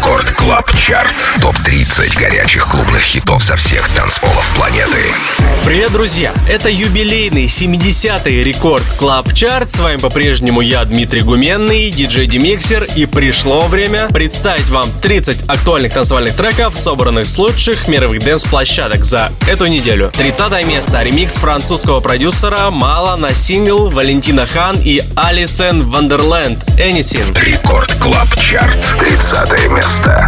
Record Club Chart. Топ-30 горячих клубных хитов со всех танцполов планеты. Привет, друзья! Это юбилейный 70-й Record Club Chart. С вами по-прежнему я, Дмитрий Гуменный, диджей Demixer. И пришло время представить вам 30 актуальных танцевальных треков, собранных с лучших мировых dance -площадок за эту неделю. 30 место. Ремикс французского продюсера Malaa на сингл Valentino Khan и Alison Wonderland Anything. Record Club Chart. 30 место.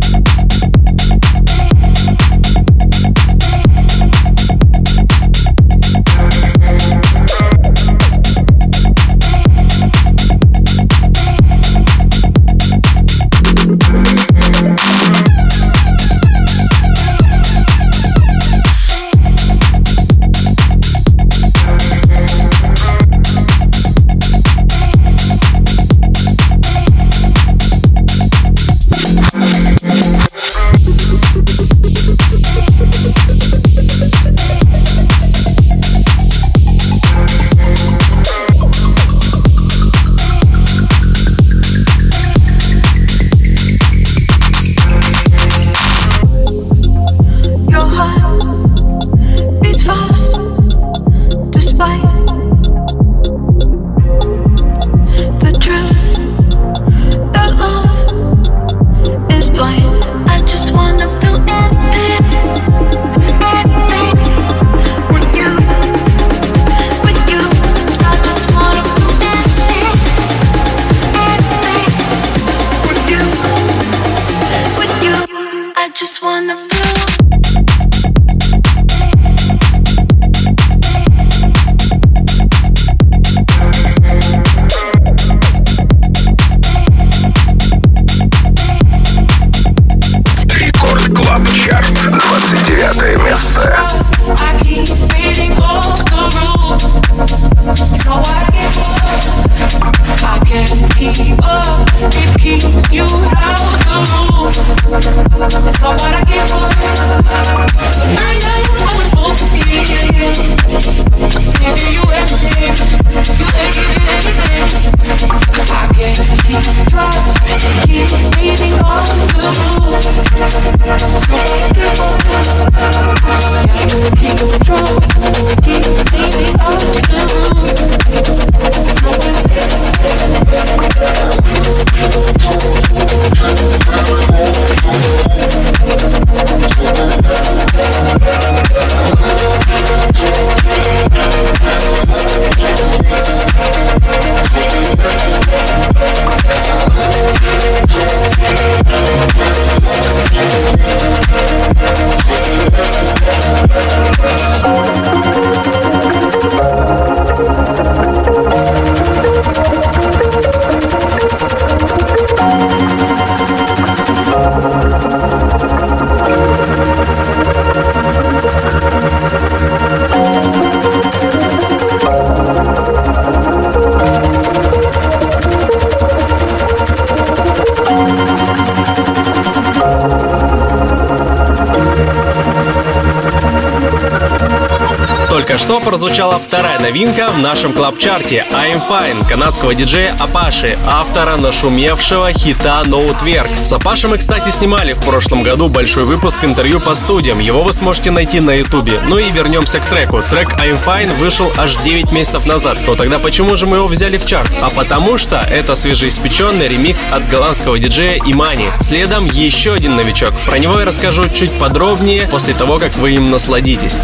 Прозвучала вторая новинка в нашем клаб-чарте I'm Fine канадского диджея Апаши, автора нашумевшего хита No Twerk. С Апаши мы, кстати, снимали в прошлом году большой выпуск интервью по студиям. Его вы сможете найти на ютубе. Ну и вернемся к треку. Трек I'm Fine вышел аж 9 месяцев назад. Но тогда почему же мы его взяли в чарт? А потому что это свежеиспеченный ремикс от голландского диджея Имани. Следом еще один новичок. Про него я расскажу чуть подробнее после того, как вы им насладитесь.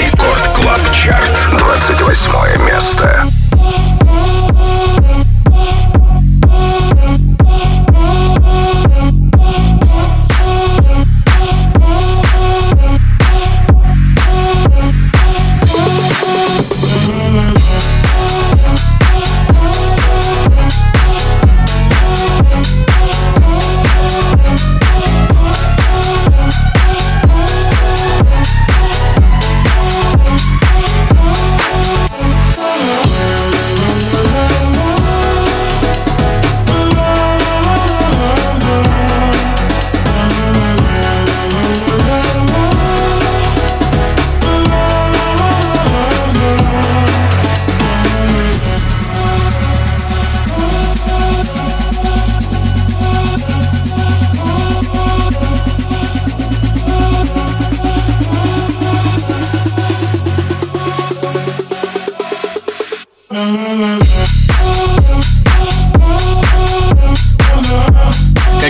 Рекорд Клаб Чарт. 28 место.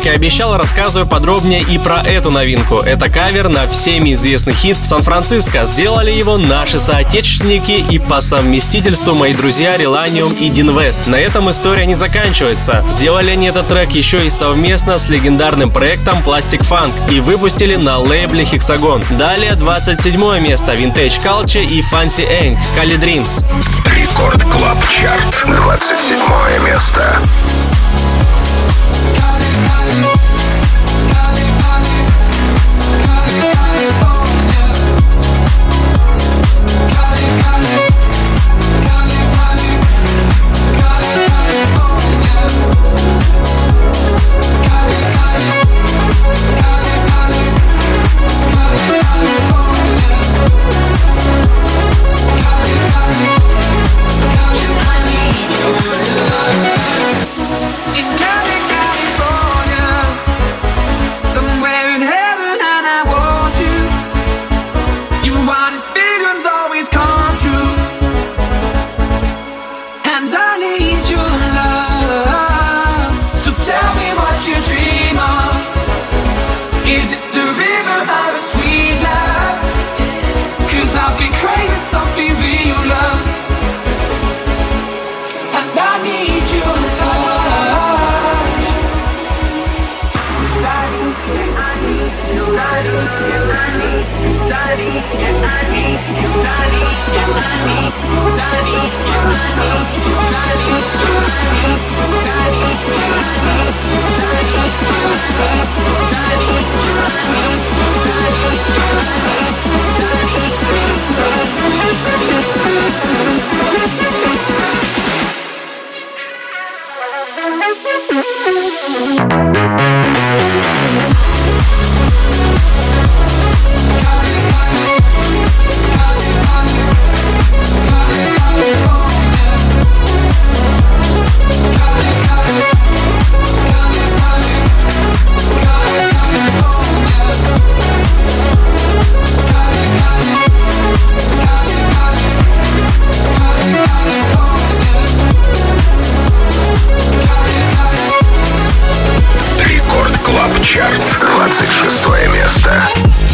Как и обещал, рассказываю подробнее и про эту новинку. Это кавер на всеми известный хит «Сан-Франциско». Сделали его наши соотечественники и по совместительству мои друзья Relanium и Deen West. На этом история не заканчивается. Сделали они этот трек еще и совместно с легендарным проектом Plastic Funk и выпустили на лейбле Hexagon. Далее 27 место Vintage Culture и Fancy Inc Cali Dreams. Record Club Chart. 27 место. На study, study, yeah, I need Thank you. Чарт, 26 место.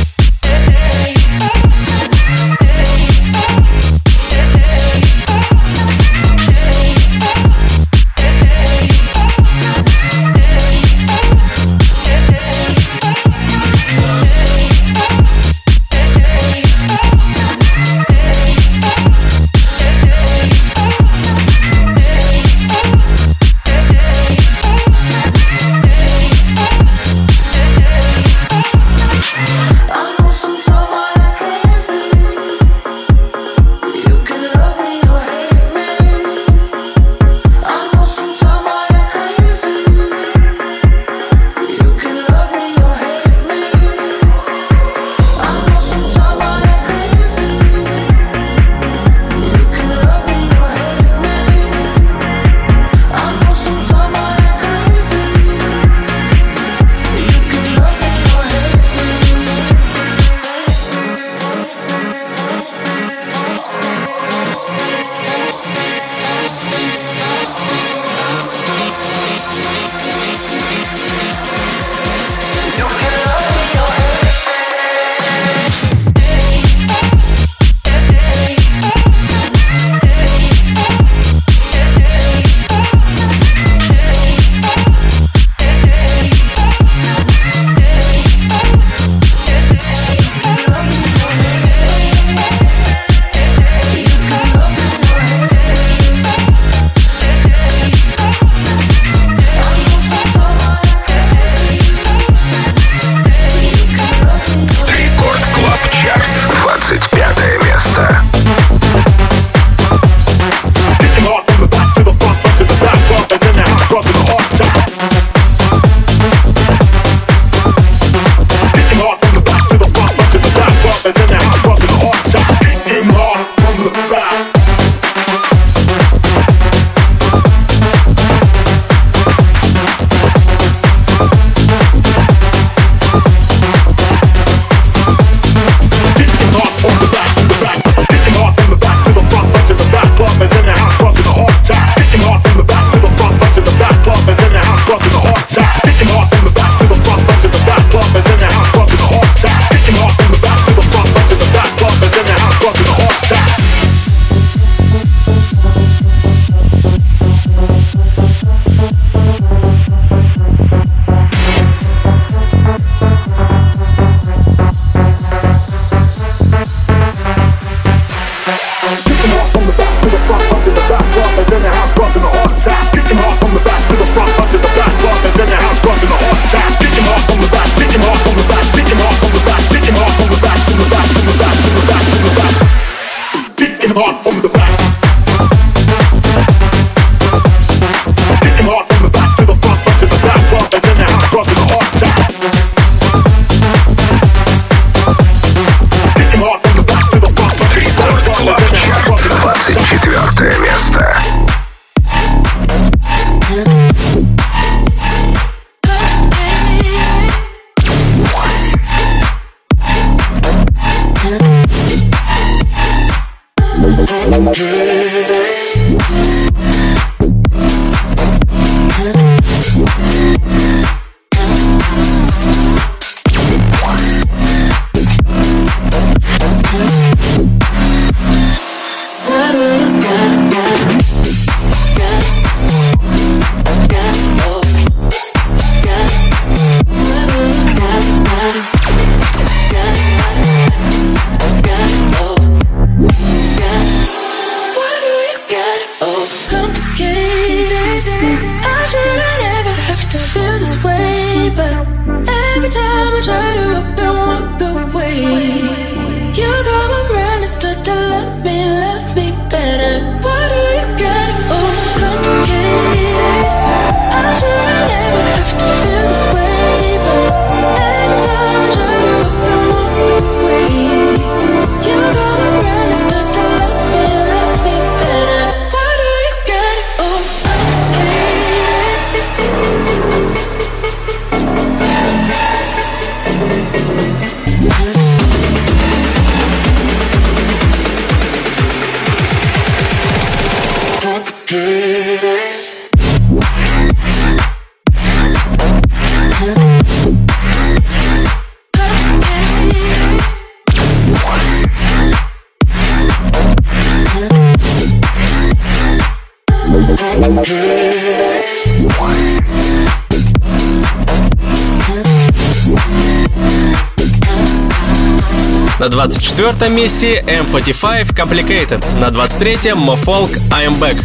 24 месте M45 Complicated. На 23-м Mofolk I'm Back.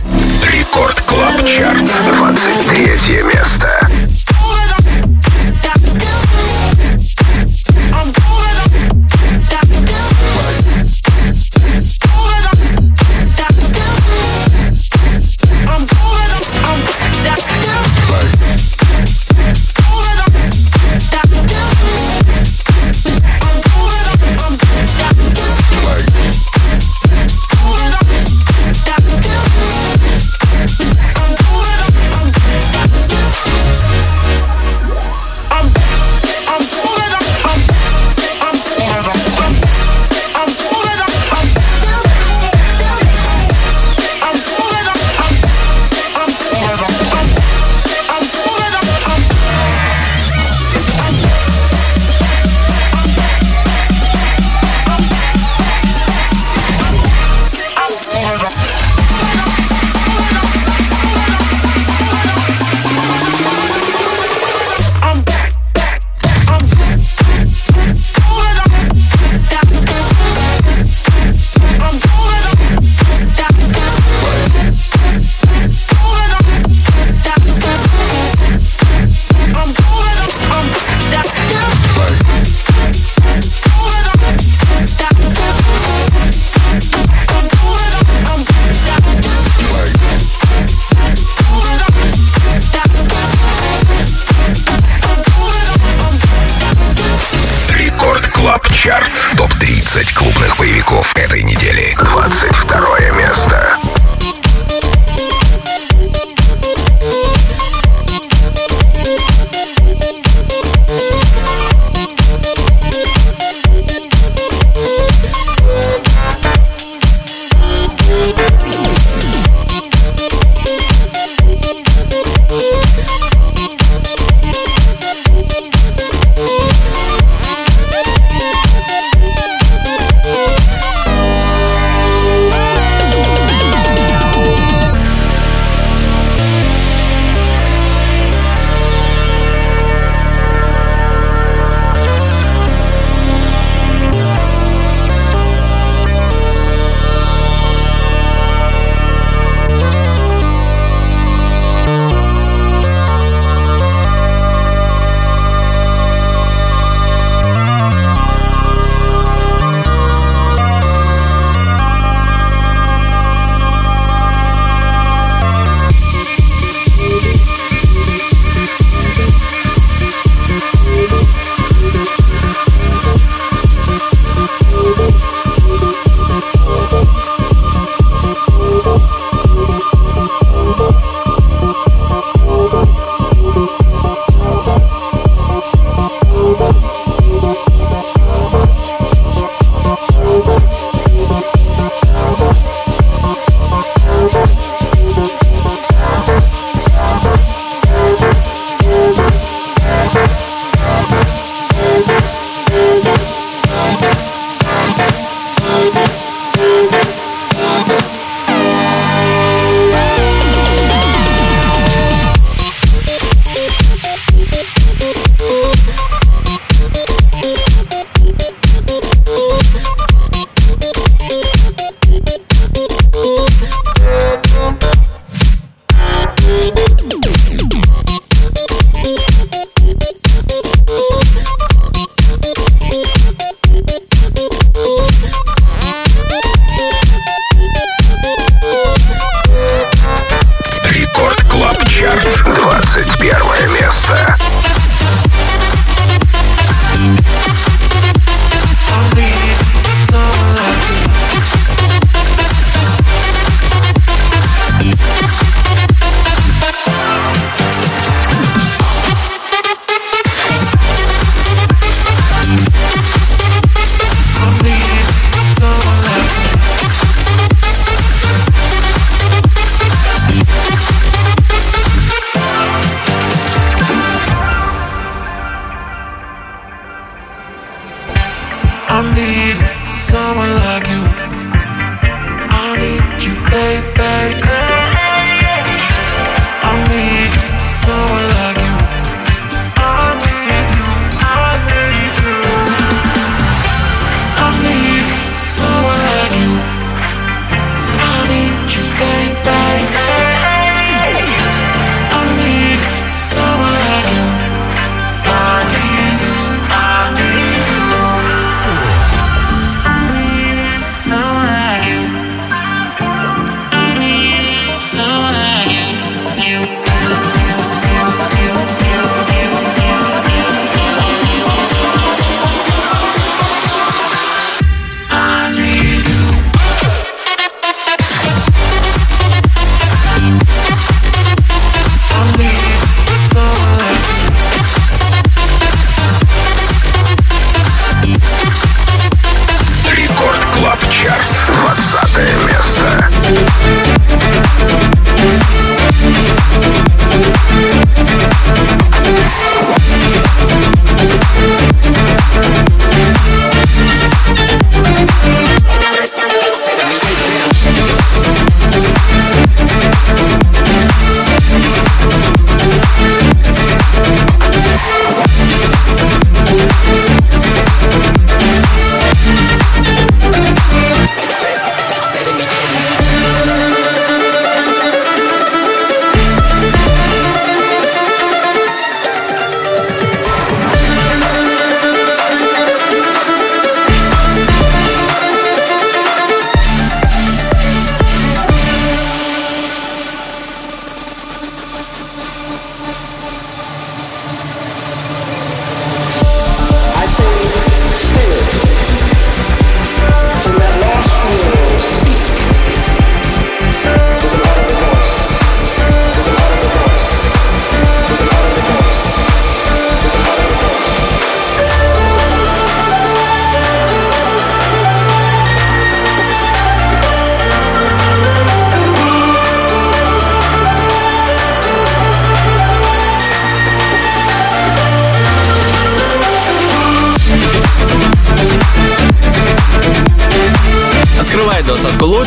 Рекорд Клаб Чарт. 23 место.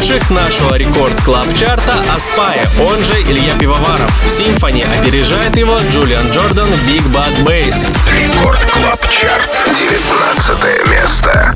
Лучших нашего Record Club Chart а Aspyer, он же Илья Пивоваров. Symphony опережает его Julian Jordan Big Bad Bass. Рекорд клаб чарт, 19 место.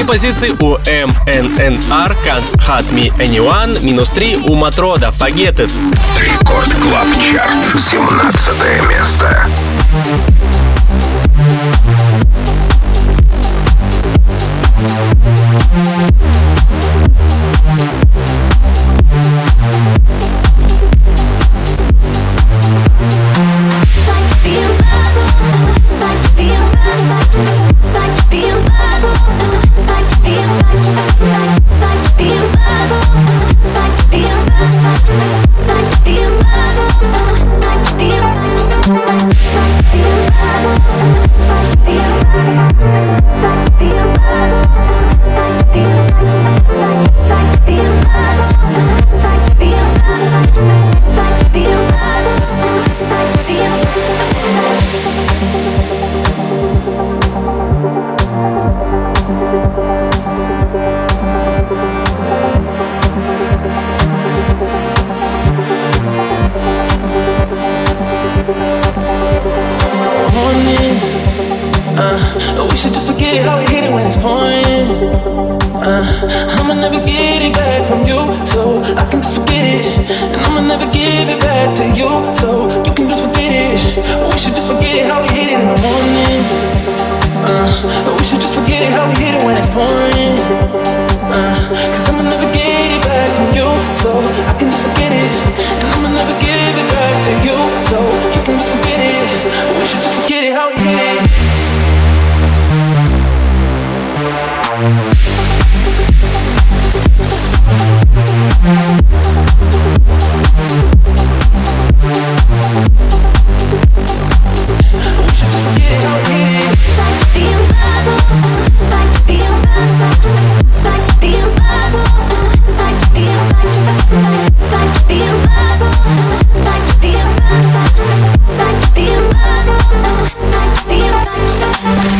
Три позиции у MNNR Can't Hurt Me Anymore. Минус три у Matroda Forget It. Record Club Chart. 17 место. But we should just forget it, how we hit it when it's pouring. Uh, Cause I'ma never get it back from you, so I can just forget it. And I'ma never give it back to you, so you can just forget it. But we should just forget it, how we hit it. We should just forget it,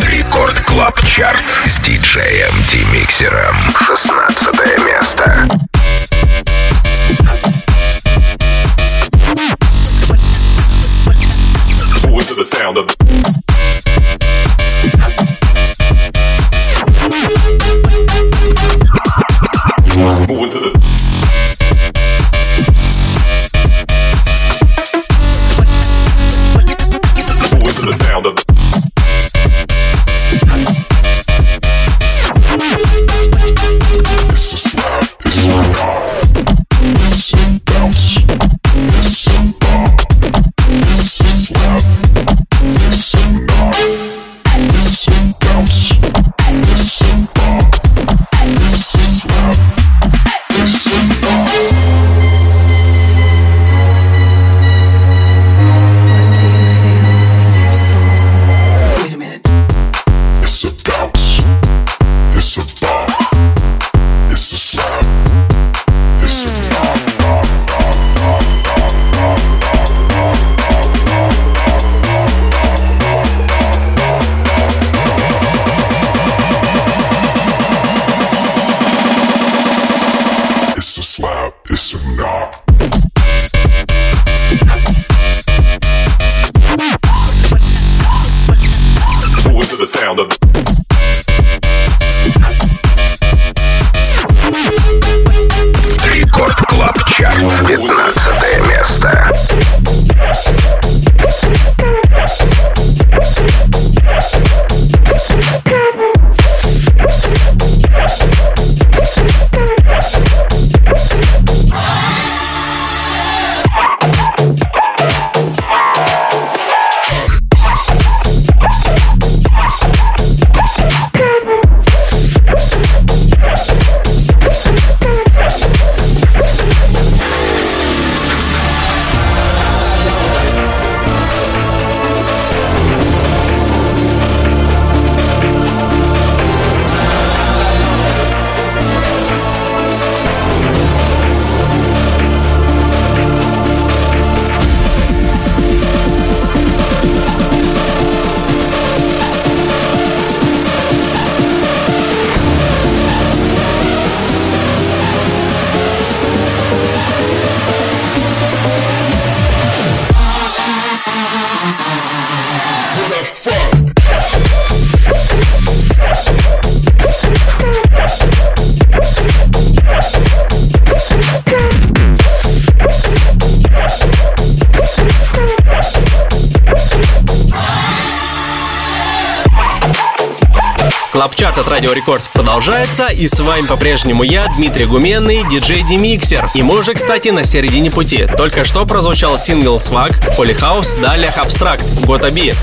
Рекорд Клаб Чарт с диджеем Димиксером. 16 место. От Радио Рекорд продолжается, и с вами по-прежнему я, Дмитрий Гуменный, диджей Demixer. И мы уже, кстати, на середине пути. Только что прозвучал сингл Swag, Polyhouse, далее Abstract, Gotta Be.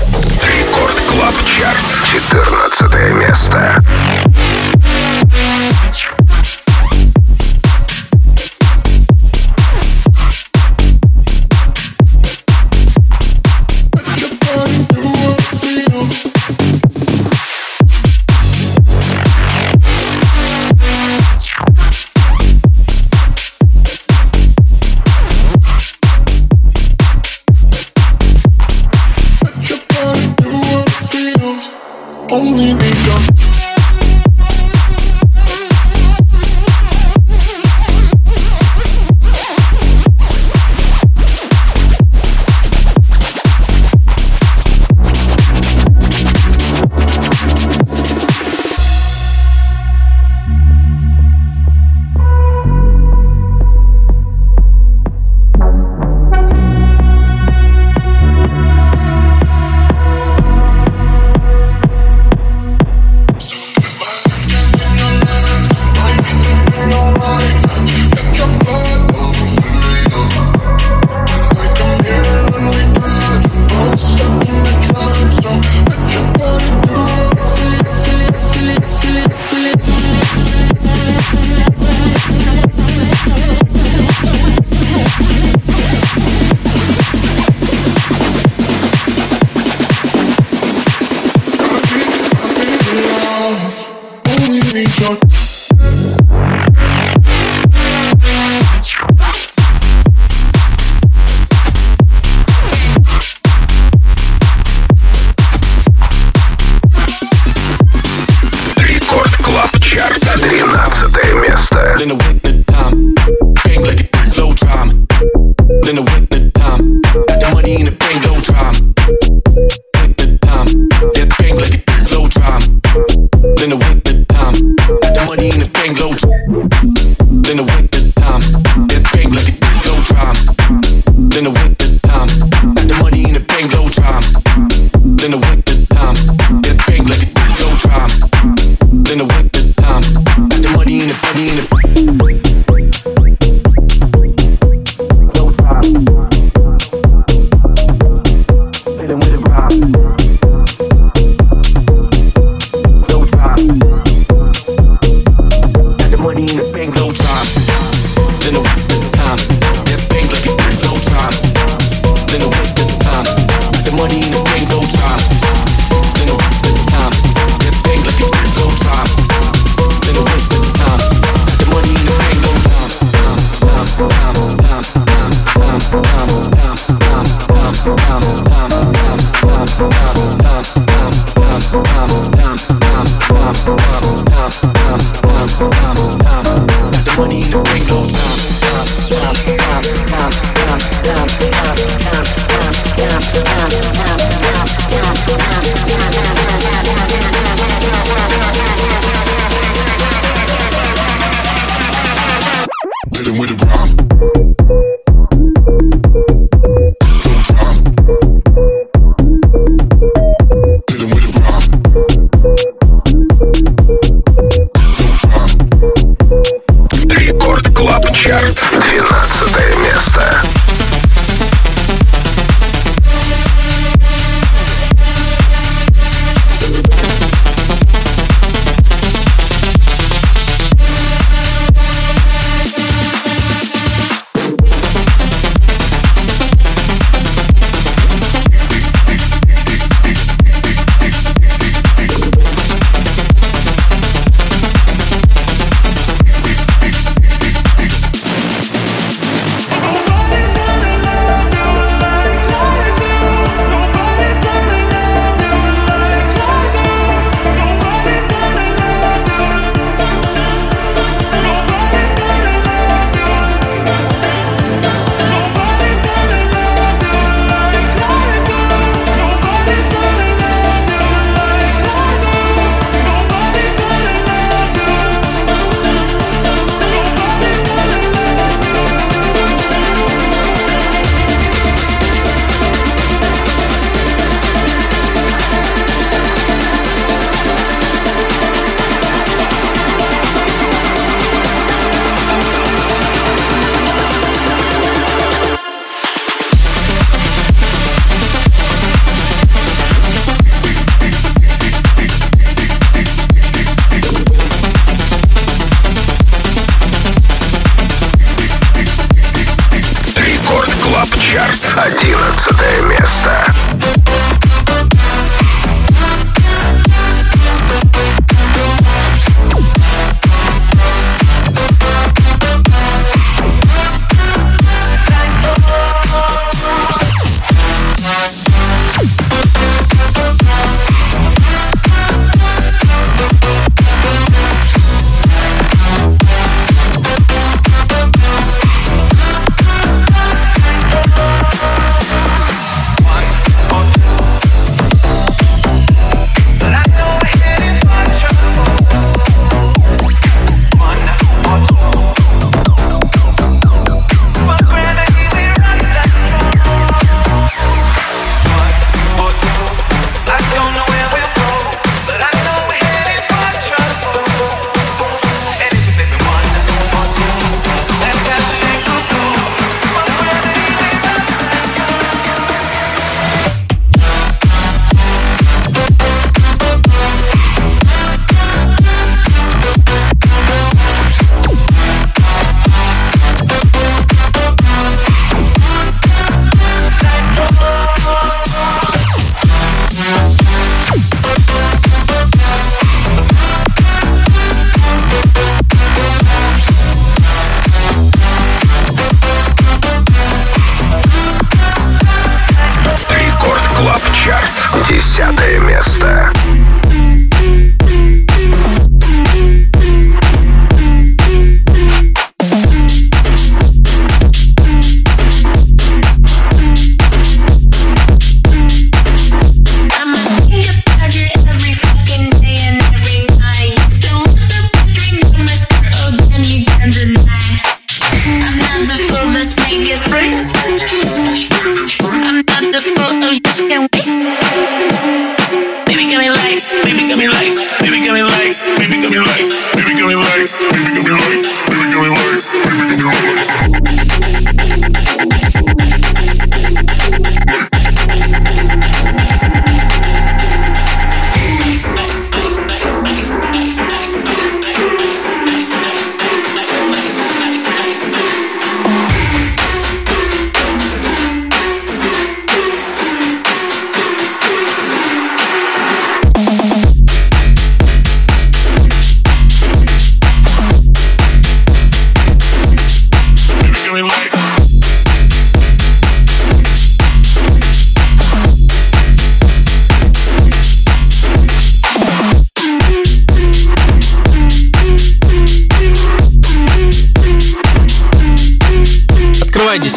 Record Club Chart, 14 место.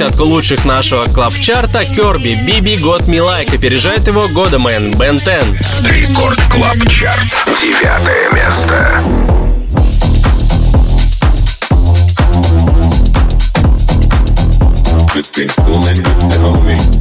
Десятку лучших нашего клаб-чарта Керби Биби Гот Милайк опережает его Годомен Бен Тен. Рекорд Клаб Чарт. Девятое место. Just been fooling with the homies.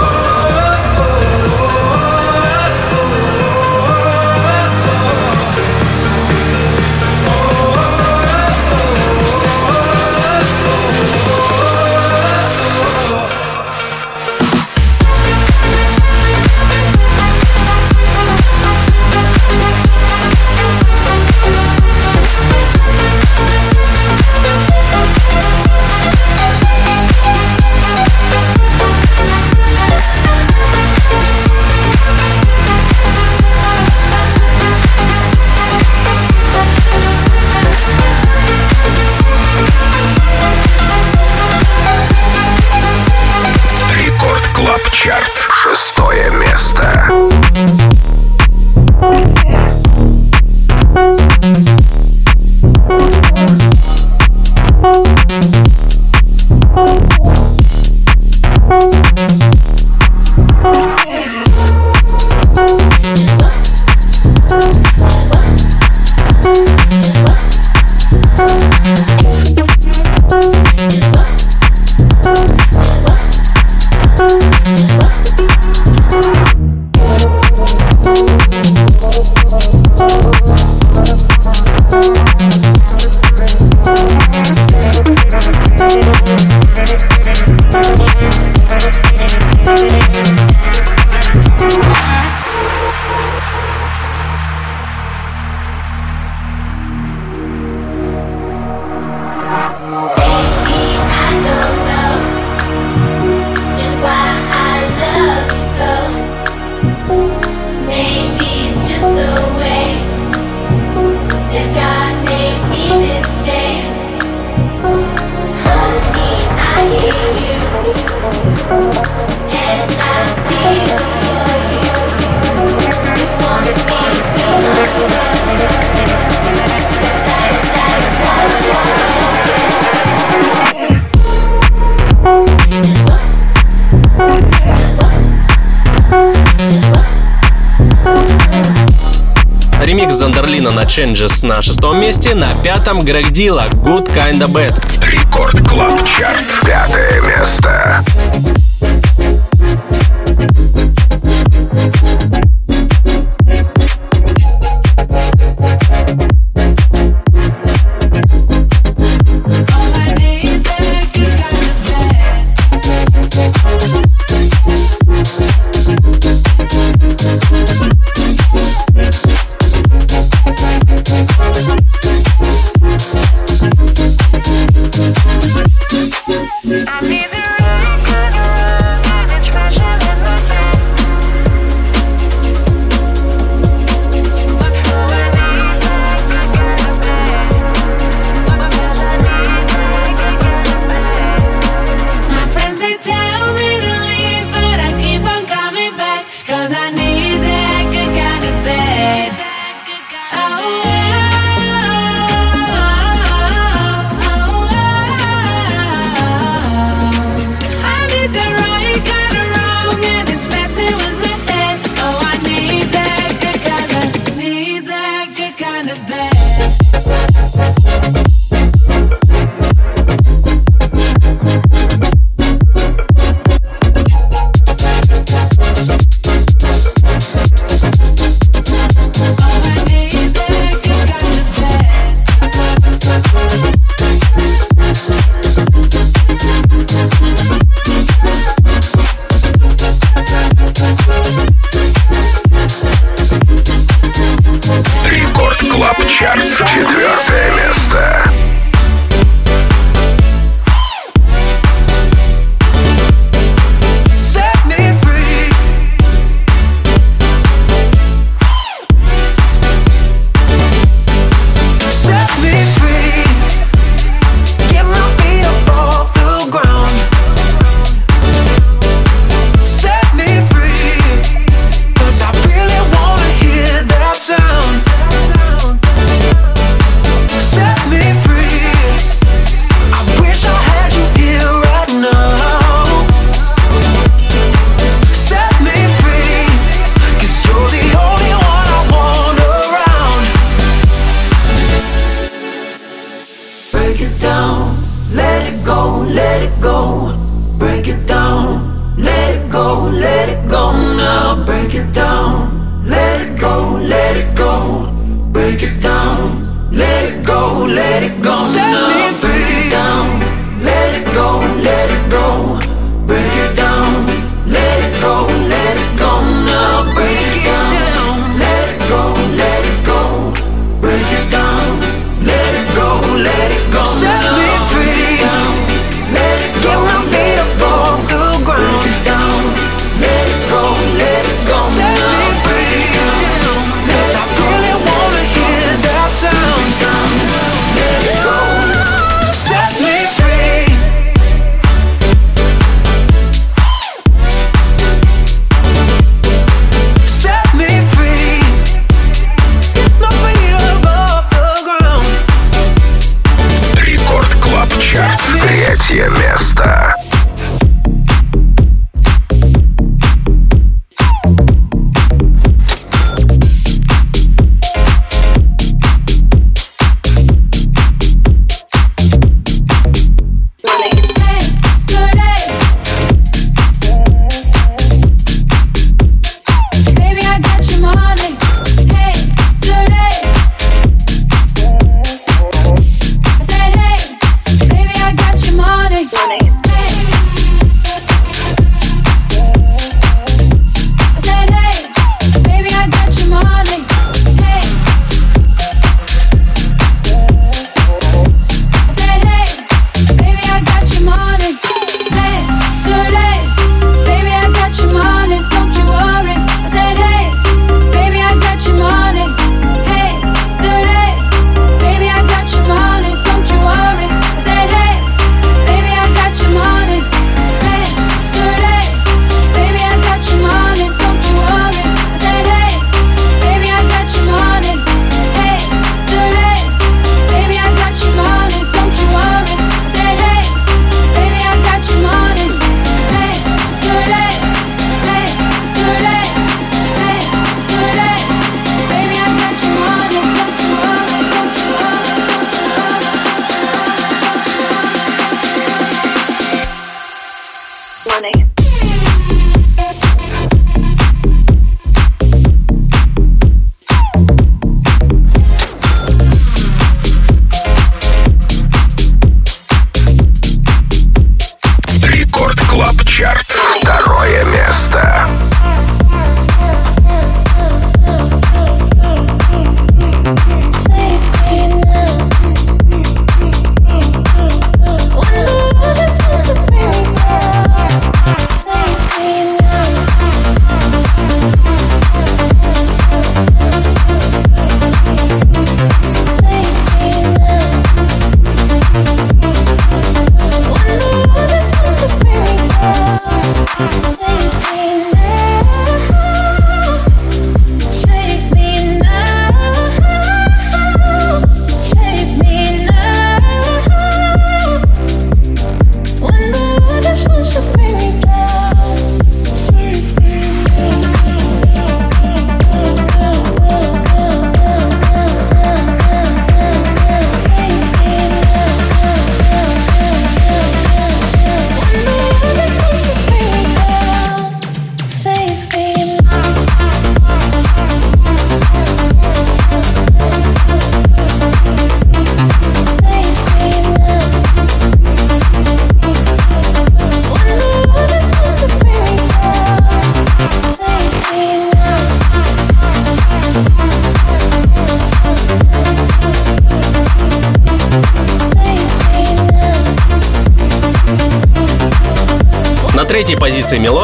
Changes на шестом месте, на пятом Greg Dela Good Kinda Bad. Record Club Chart.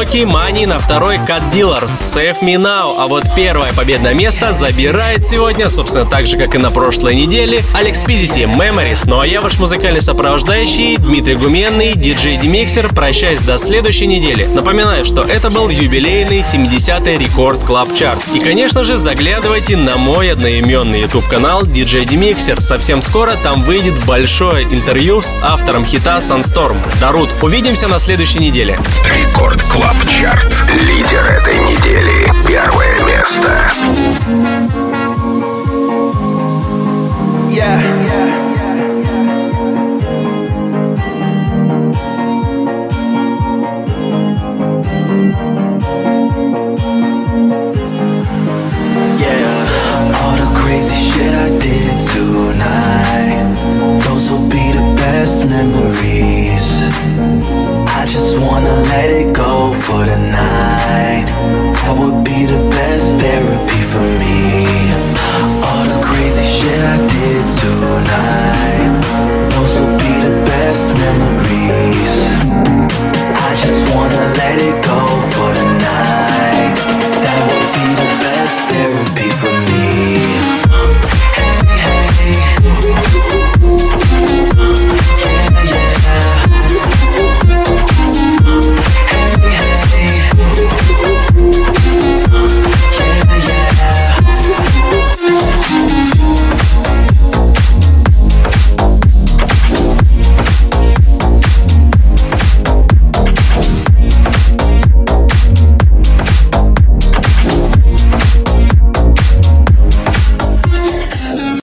Мелоки, Мани на второй Cut Dealer Save Me Now. А вот первое победное место забирает сегодня, собственно, так же, как и на прошлой неделе, Алекс Пизити Memories. Ну а я ваш музыкальный сопровождающий Дмитрий Гуменный, диджей Демиксер. Прощаюсь до следующей недели. Напоминаю, что это был юбилейный 70-й рекорд Клаб Чарт. И, конечно же, заглядывайте на мой одноименный YouTube канал DJ Demixer. Совсем скоро там выйдет большое интервью с автором хита Sunstorm. Дарут, увидимся на следующей неделе. Record Club Chart. Лидер этой недели. Первое место.